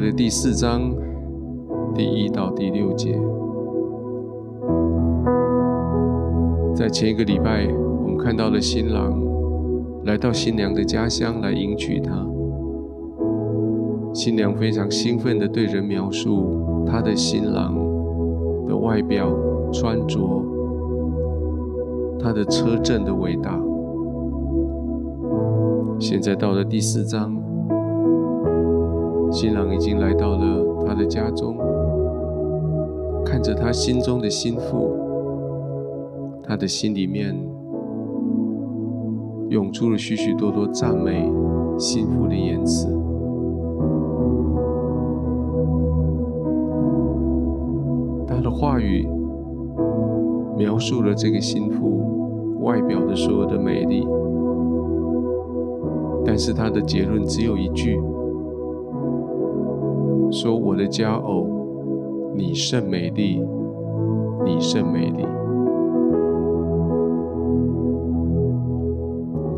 的第四章第一到第六节，在前一个礼拜，我们看到了新郎来到新娘的家乡来迎娶她。新娘非常兴奋地对人描述她的新郎的外表、穿着，他的车阵的伟大。现在到了第四章，新郎已经来到了他的家中，看着他心中的新妇，他的心里面涌出了许许多多赞美新妇的言辞。他的话语描述了这个新妇外表的所有的美丽。但是他的结论只有一句：说我的佳偶，你甚美丽，你甚美丽。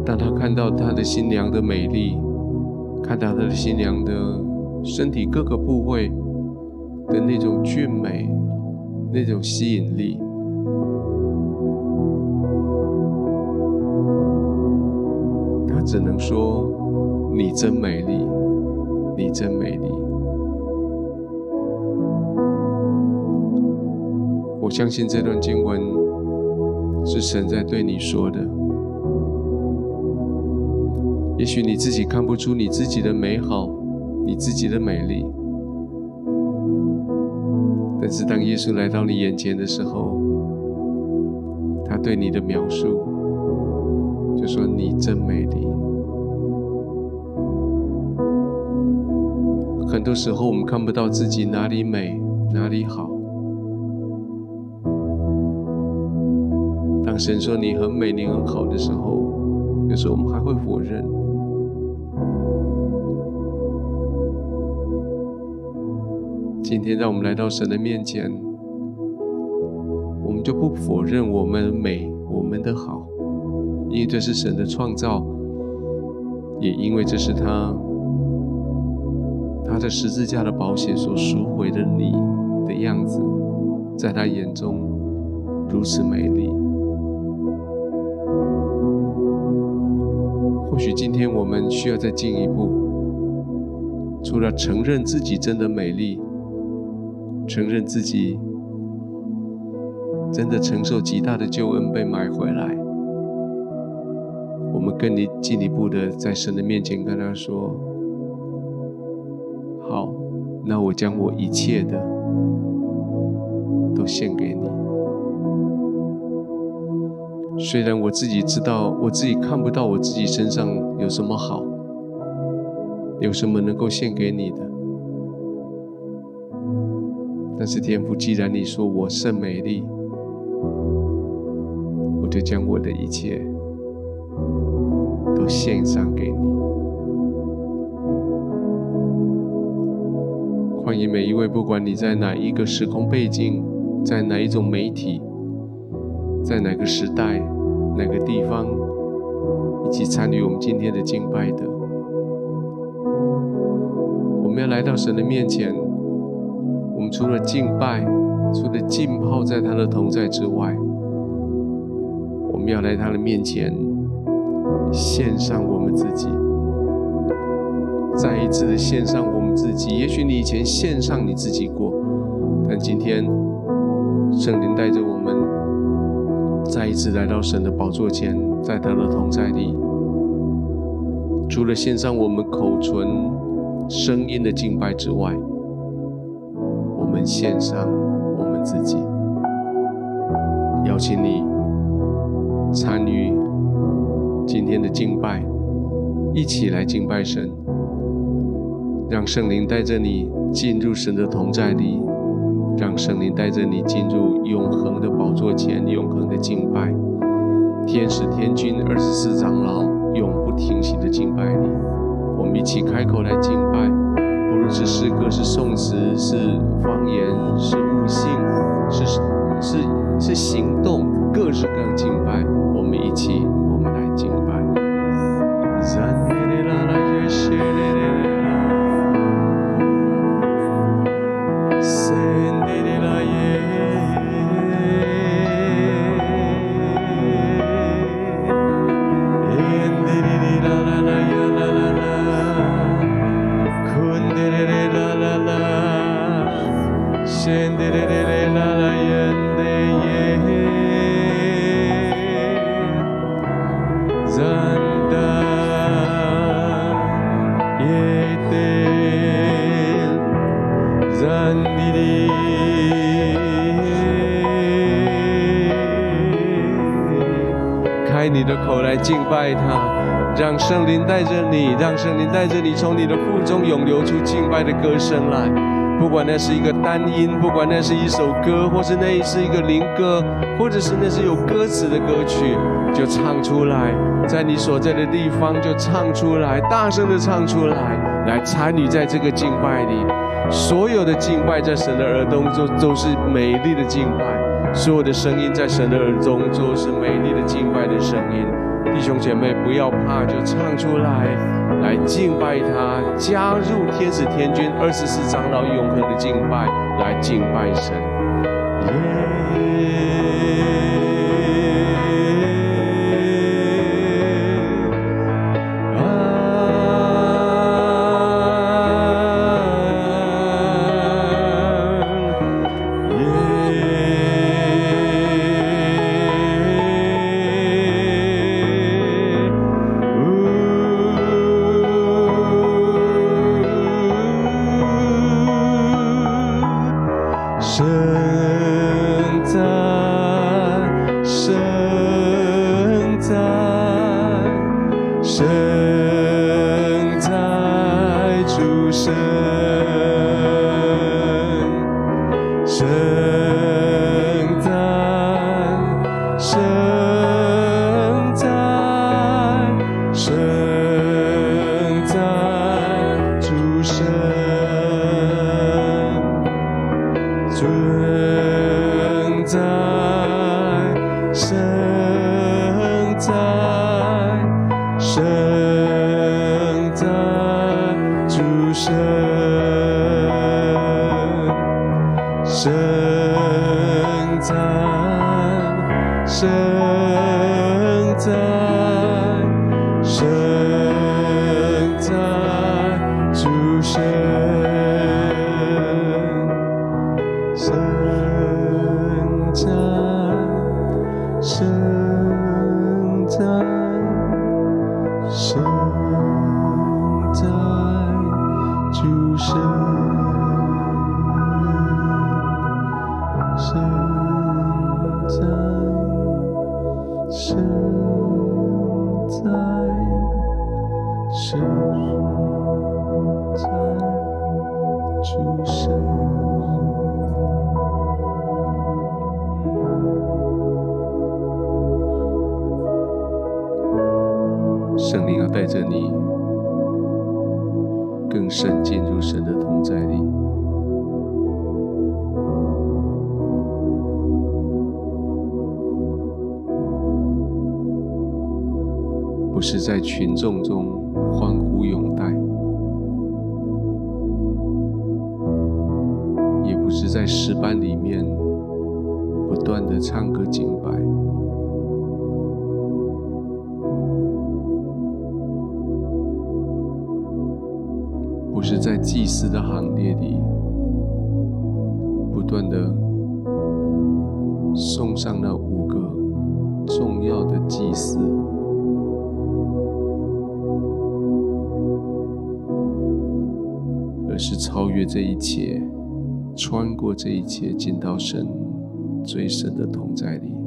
当他看到他的新娘的美丽，看到他的新娘的身体各个部位的那种俊美，那种吸引力。他只能说，你真美丽，你真美丽。相信这段经文是神在对你说的。也许你自己看不出你自己的美好，你自己的美丽，但是当耶稣来到你眼前的时候，他对你的描述就说：“你真美丽。”很多时候，我们看不到自己哪里美，哪里好。当神说你很美，你很好的时候，有时候我们还会否认。今天，让我们来到神的面前，我们就不否认我们美，我们的好，因为这是神的创造，也因为这是他。他的十字架的保险所赎回的你的样子，在他眼中如此美丽。或许今天我们需要再进一步，除了承认自己真的美丽，承认自己真的承受极大的救恩被买回来，我们更离进一步的在神的面前跟他说。好，那我将我一切的都献给你。虽然我自己知道，我自己看不到我自己身上有什么好，有什么能够献给你的，但是天父，既然你说我甚美丽，我就将我的一切都献上给你。欢迎每一位，不管你在哪一个时空背景，在哪一种媒体，在哪个时代、哪个地方，一起参与我们今天的敬拜的。我们要来到神的面前，我们除了敬拜，除了浸泡在他的同在之外，我们要来他的面前，献上我们自己。再一次的献上我们自己。也许你以前献上你自己过，但今天圣灵带着我们再一次来到神的宝座前，在他的同在里，除了献上我们口唇声音的敬拜之外，我们献上我们自己。邀请你参与今天的敬拜，一起来敬拜神。让圣灵带着你进入神的同在里，让圣灵带着你进入永恒的宝座前，永恒的敬拜，天使天君二十四长老永不停息的敬拜里，我们一起开口来敬拜，不论是诗歌、是颂词、是方言、是悟性、是是是行动，各式各样敬拜，我们一起，我们来敬拜。带着你，从你的腹中涌流出敬拜的歌声来。不管那是一个单音，不管那是一首歌，或是那是一个灵歌，或者是那是有歌词的歌曲，就唱出来，在你所在的地方就唱出来，大声的唱出来，来参与在这个敬拜里。所有的敬拜在神的耳中都都是美丽的敬拜，所有的声音在神的耳中都是美丽的敬拜的声音。弟兄姐妹，不要怕，就唱出来，来敬拜他，加入天使天军二十四长老永恒的敬拜，来敬拜神。耶送上那五个重要的祭祀。而。是超越这一切，穿过这一切，进到神最深的同在里。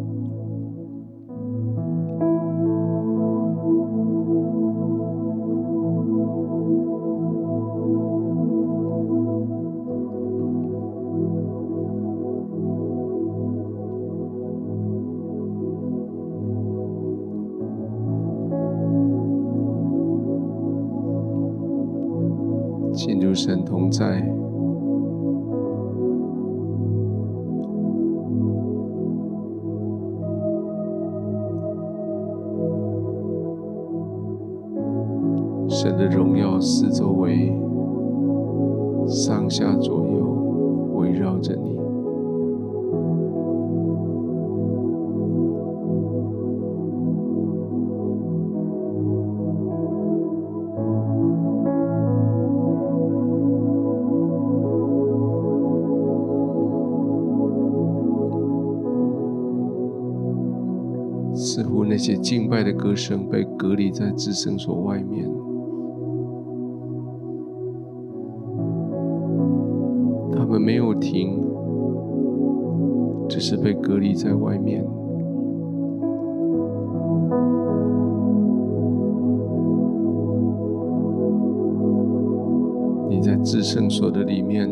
在至圣所外面，他们没有停，只是被隔离在外面。你在至圣所的里面，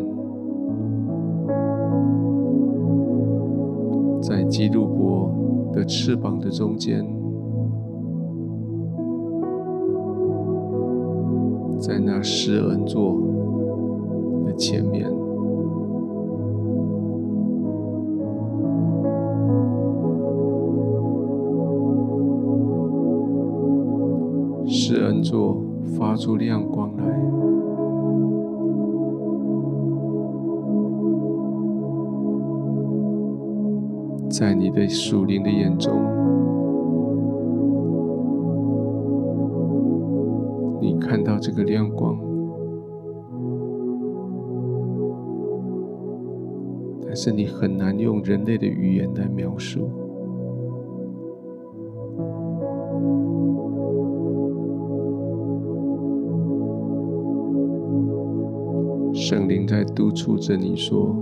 在基路伯的翅膀的中间，在那施恩座的前面，施恩座发出亮光来。在你的属灵的眼中，看到这个亮光，但是你很难用人类的语言来描述。圣灵在督促着你说。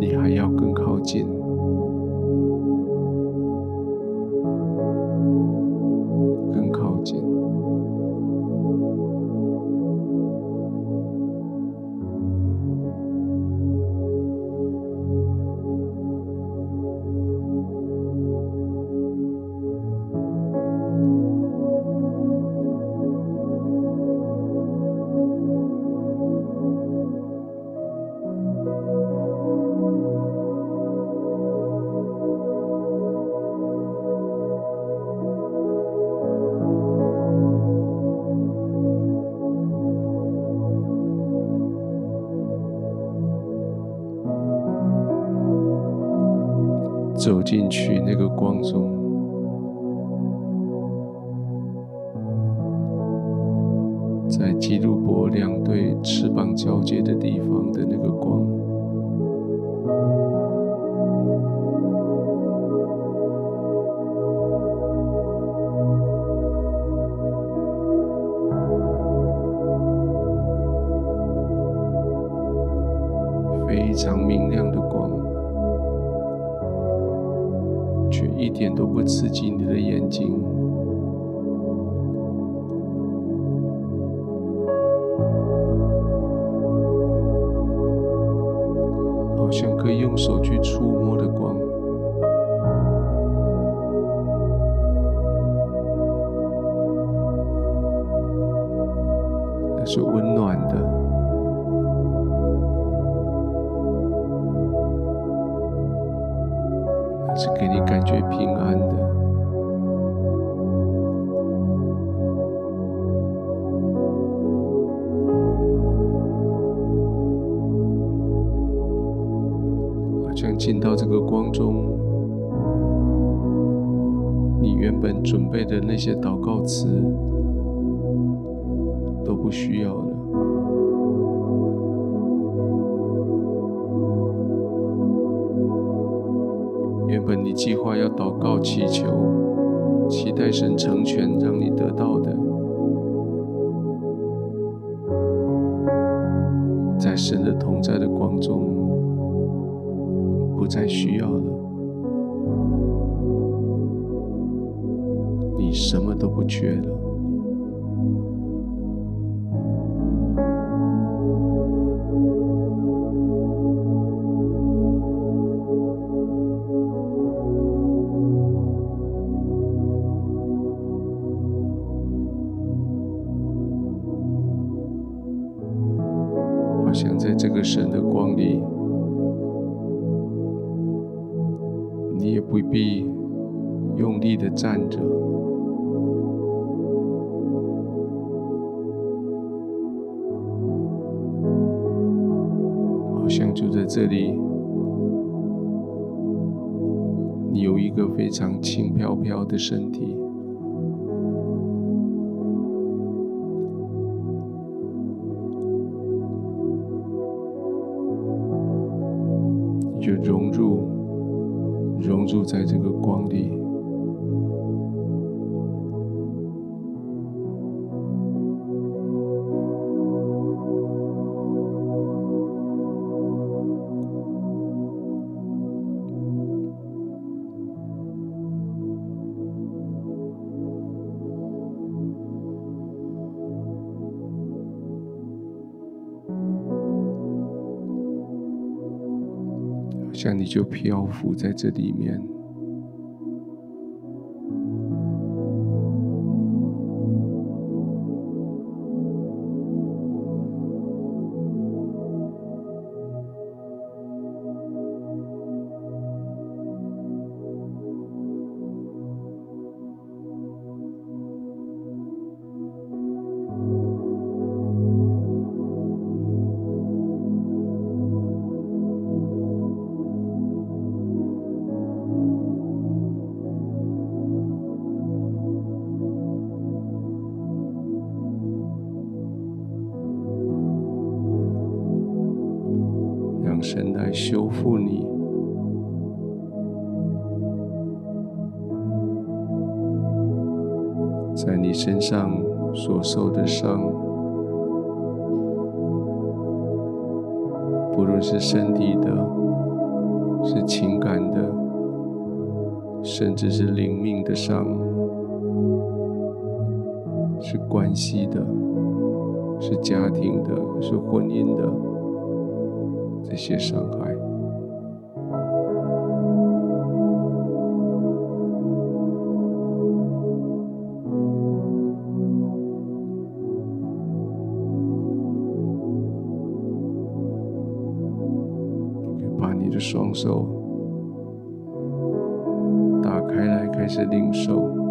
你还要更靠近，一点都不刺激你的眼睛，好像可以用手去触摸的光，那是温暖的。写祷告词身体。像你就漂浮在这里面。双手打开来开始领受。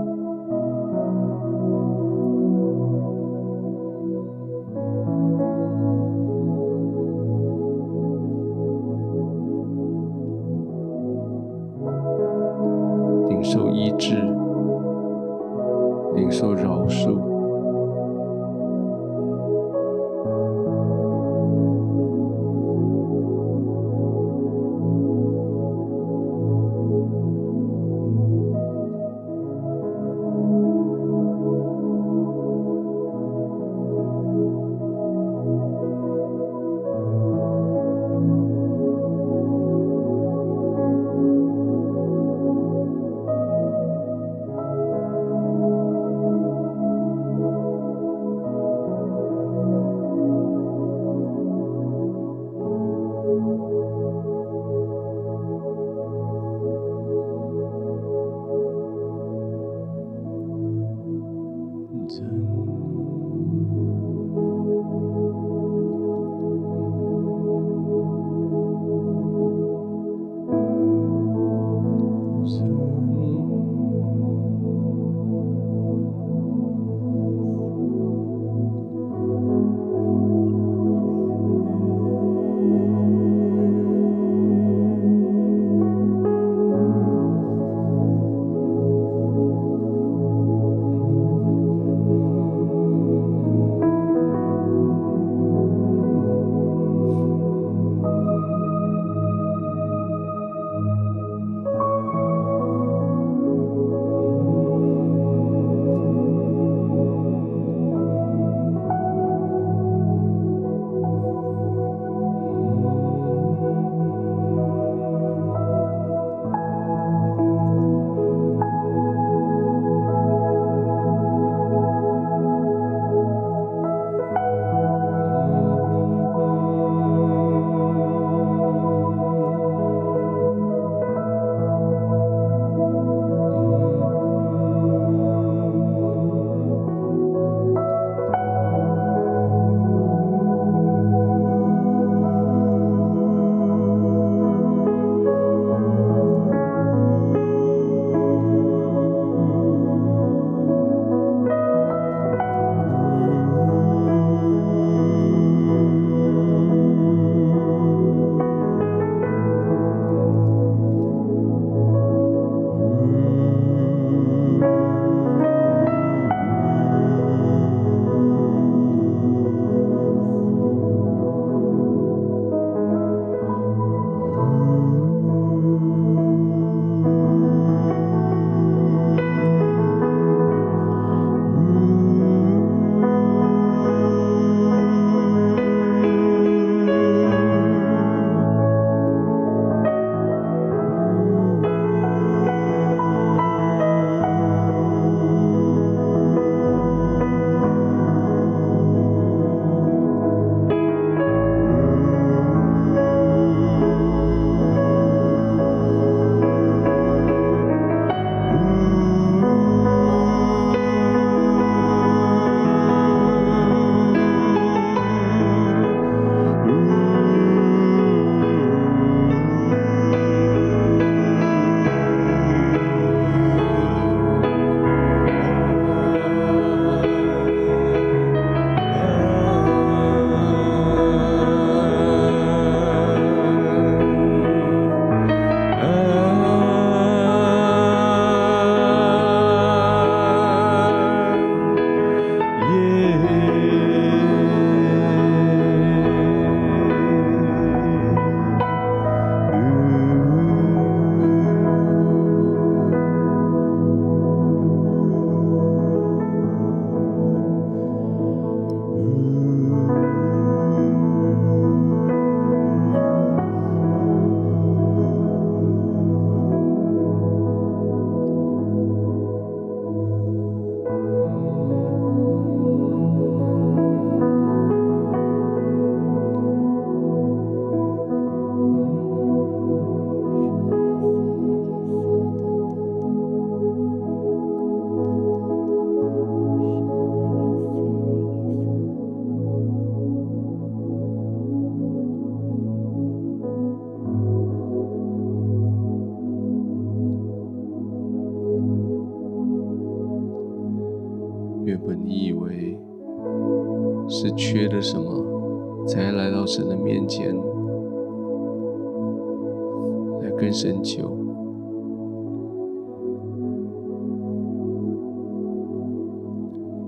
跟神求，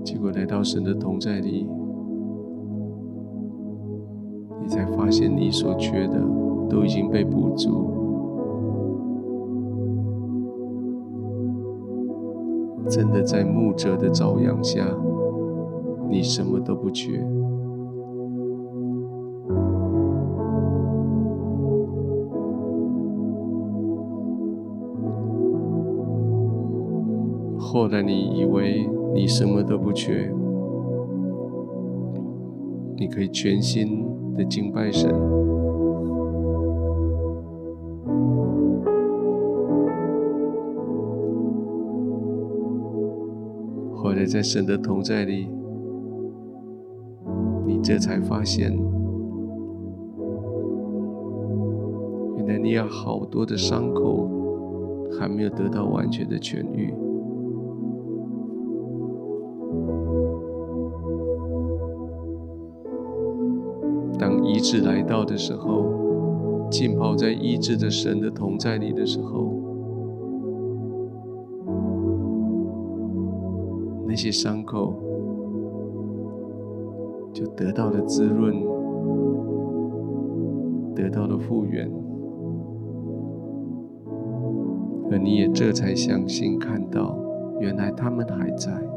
结果来到神的同在里，你才发现你所缺的都已经被补足。真的在牧者的照养下，你什么都不缺。后来你以为你什么都不缺，你可以全心的敬拜神。在神的同在里，你这才发现，原来你有好多的伤口还没有得到完全的痊愈。治来到的时候，浸泡在医治的神的同在里的时候。那些伤口就得到了滋润，得到了复原，而你也这才相信看到，原来他们还在。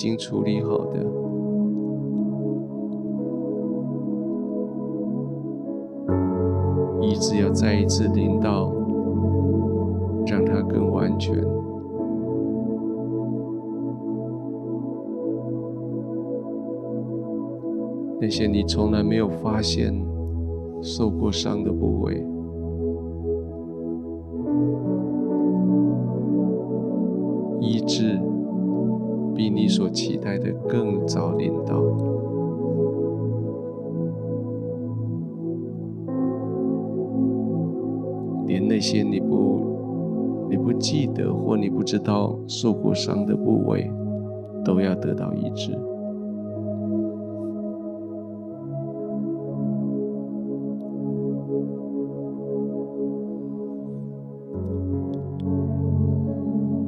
已经处理好的，一直要再一次临到，让它更完全。那些你从来没有发现。受过伤的部位，那些你不、你不记得或你不知道受过伤的部位，都要得到医治。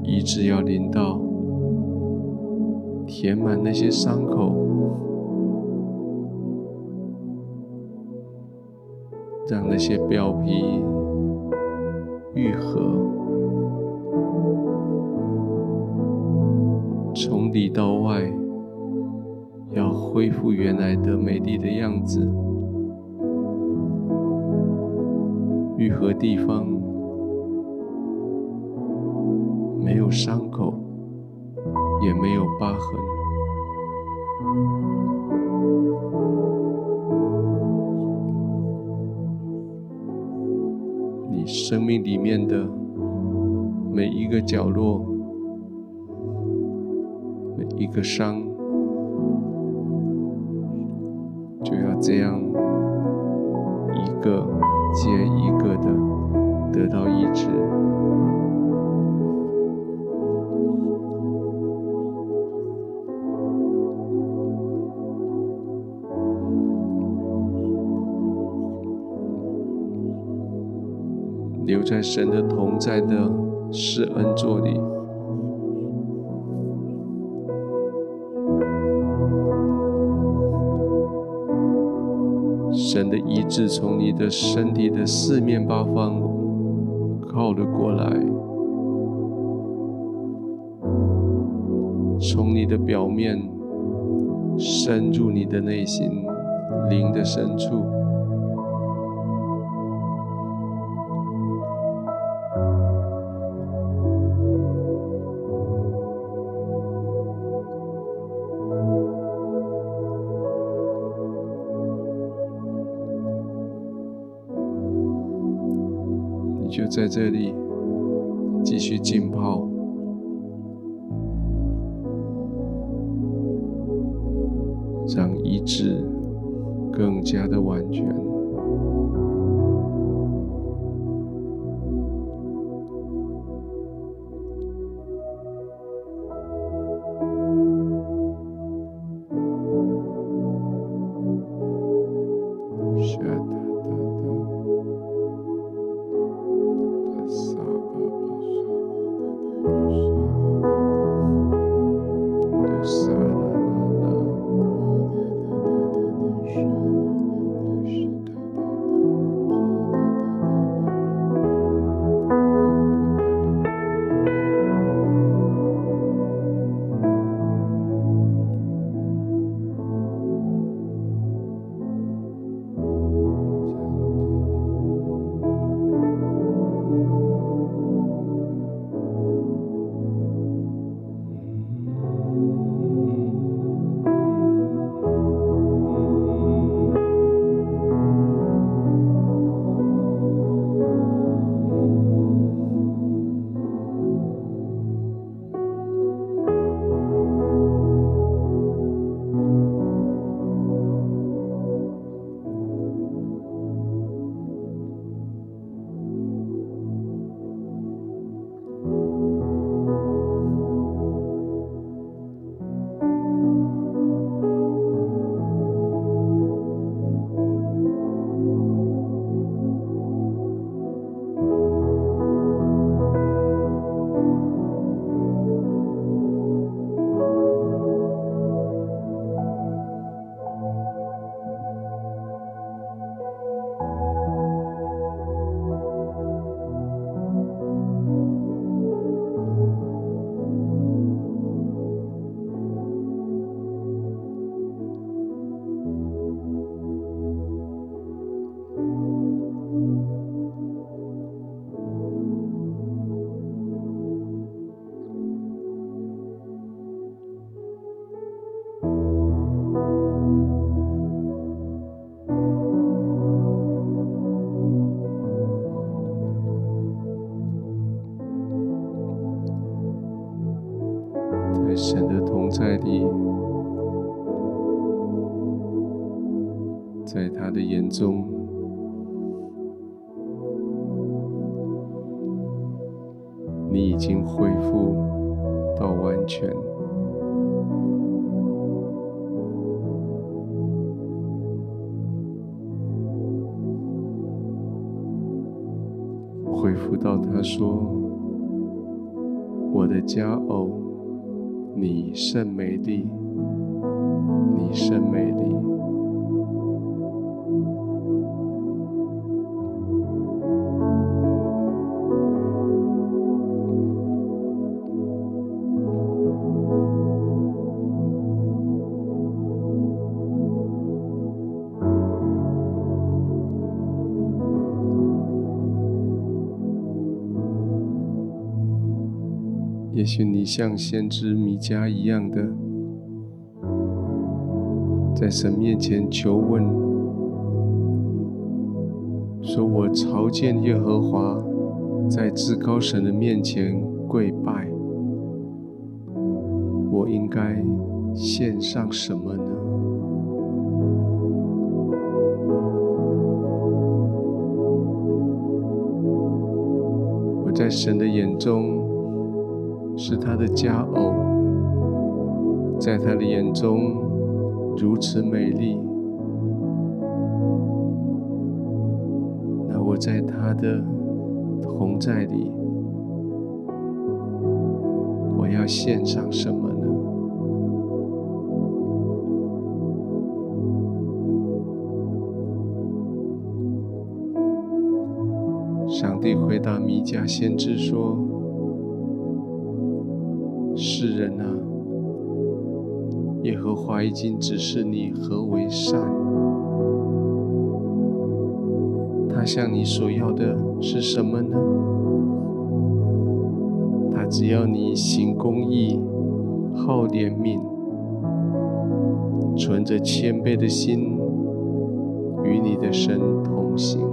医治要临到，填满那些伤口，让那些表皮愈合，从里到外，要恢复原来的美丽的样子，愈合地方。没有伤口，一个角落，每一个伤，就要这样一个接一个的得到医治。留在神的同在的施恩座里，神的医治从你的身体的四面八方靠了过来，从你的表面深入你的内心灵的深处。在这里继续浸泡，你甚美丽，你甚美丽。像先知弥迦一样的，在神面前求问，说：“我朝见耶和华，在至高神的面前跪拜，我应该献上什么呢？”我在神的眼中。是他的佳偶，在他的眼中如此美丽。那我在他的同在里，我要献上什么呢？上帝回答弥迦先知说。世人啊，耶和华已经指示你何为善。他向你所要的是什么呢？他只要你行公义、好怜悯，存着谦卑的心，与你的神同行。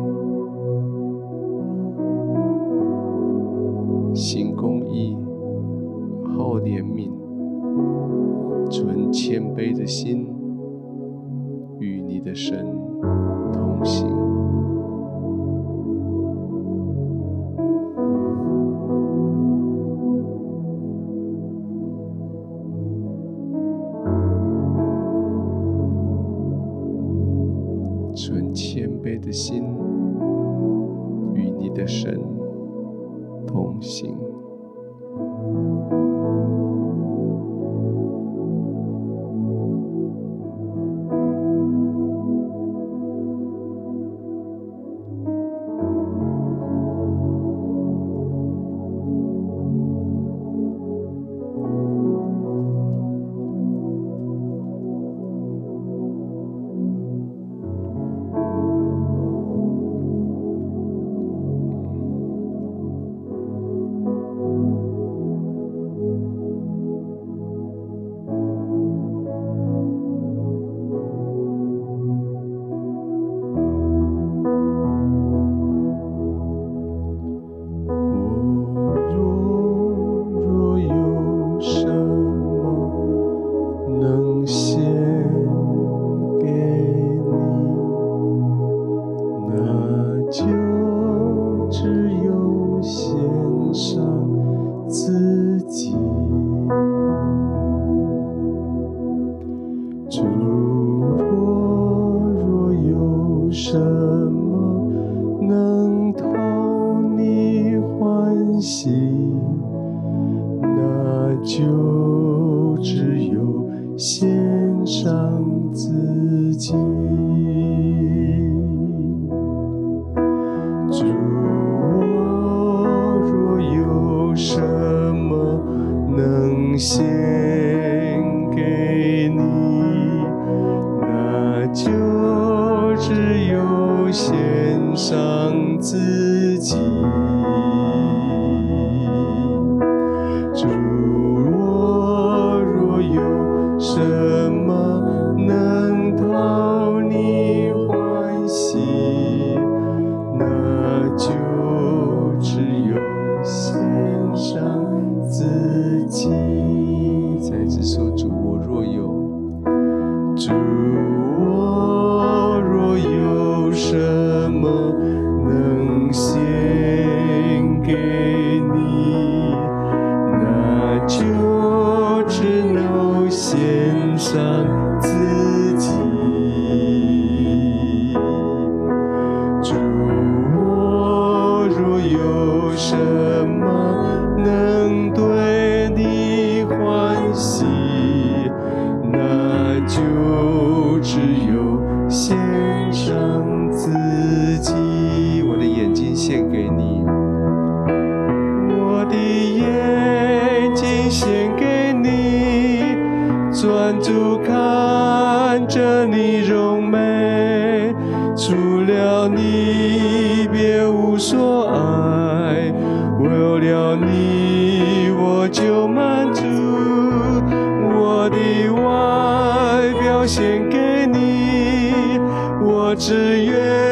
子。爱为了你我就满足我的外表献给你我只愿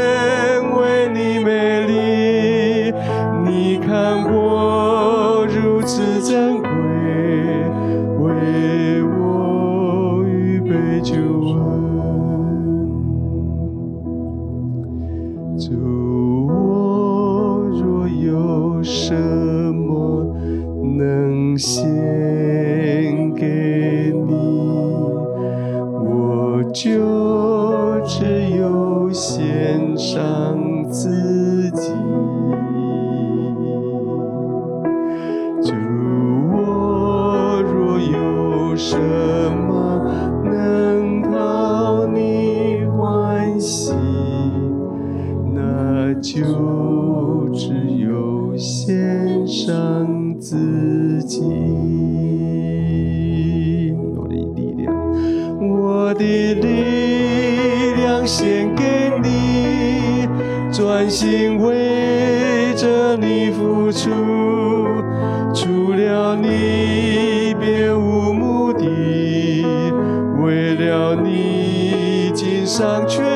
上去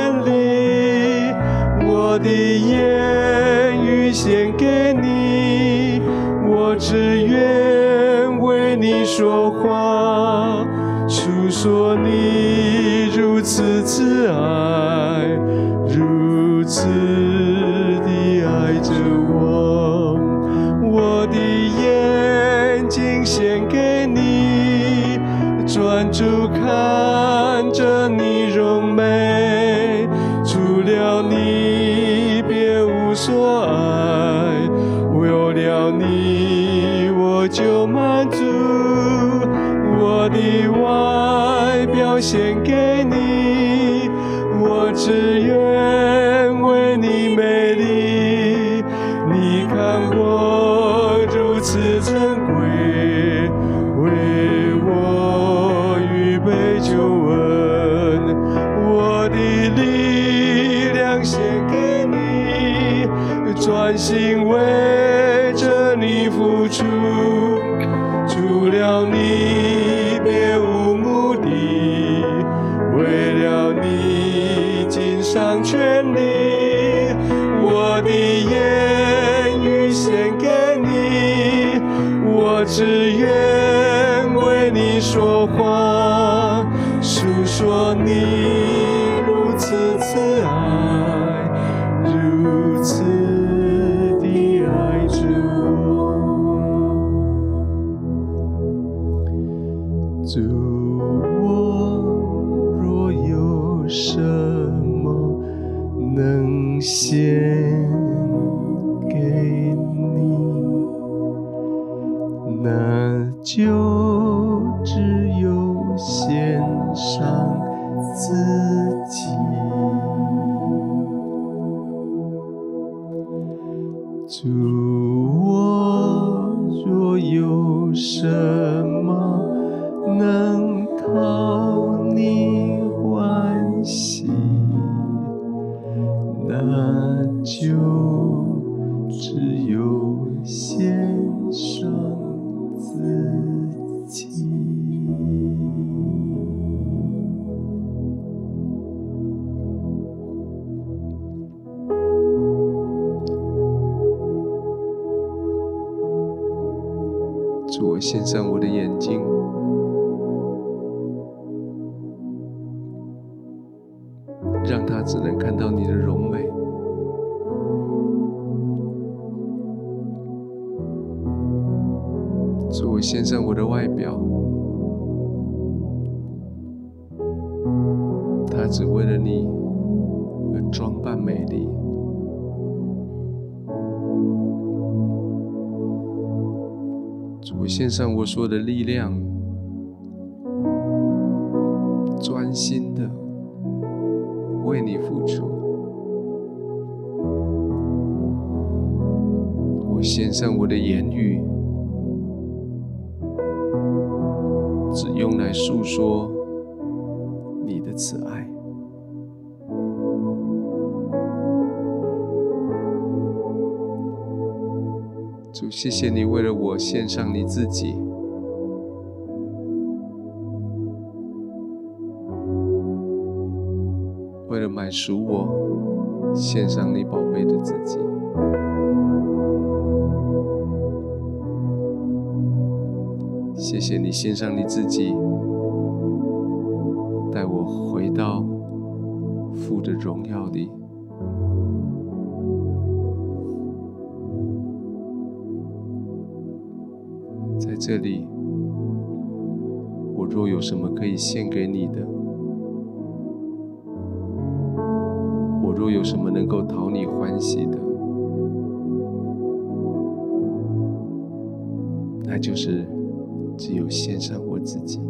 的言语献给你，我只愿为你说话，诉说你主，我献上我的眼睛。让他只能看到你的柔美。主，我献上我的外表，献上我所有的力量，专心的。为你付出，我献上我的言语，只用来诉说谢谢你为了我献上你自己。为了买赎我，献上你宝贝的自己。谢谢你献上你自己，带我回到父的荣耀里。这里，我若有什么可以献给你的，我若有什么能够讨你欢喜的，那就是只有献上我自己，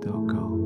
gmail.com.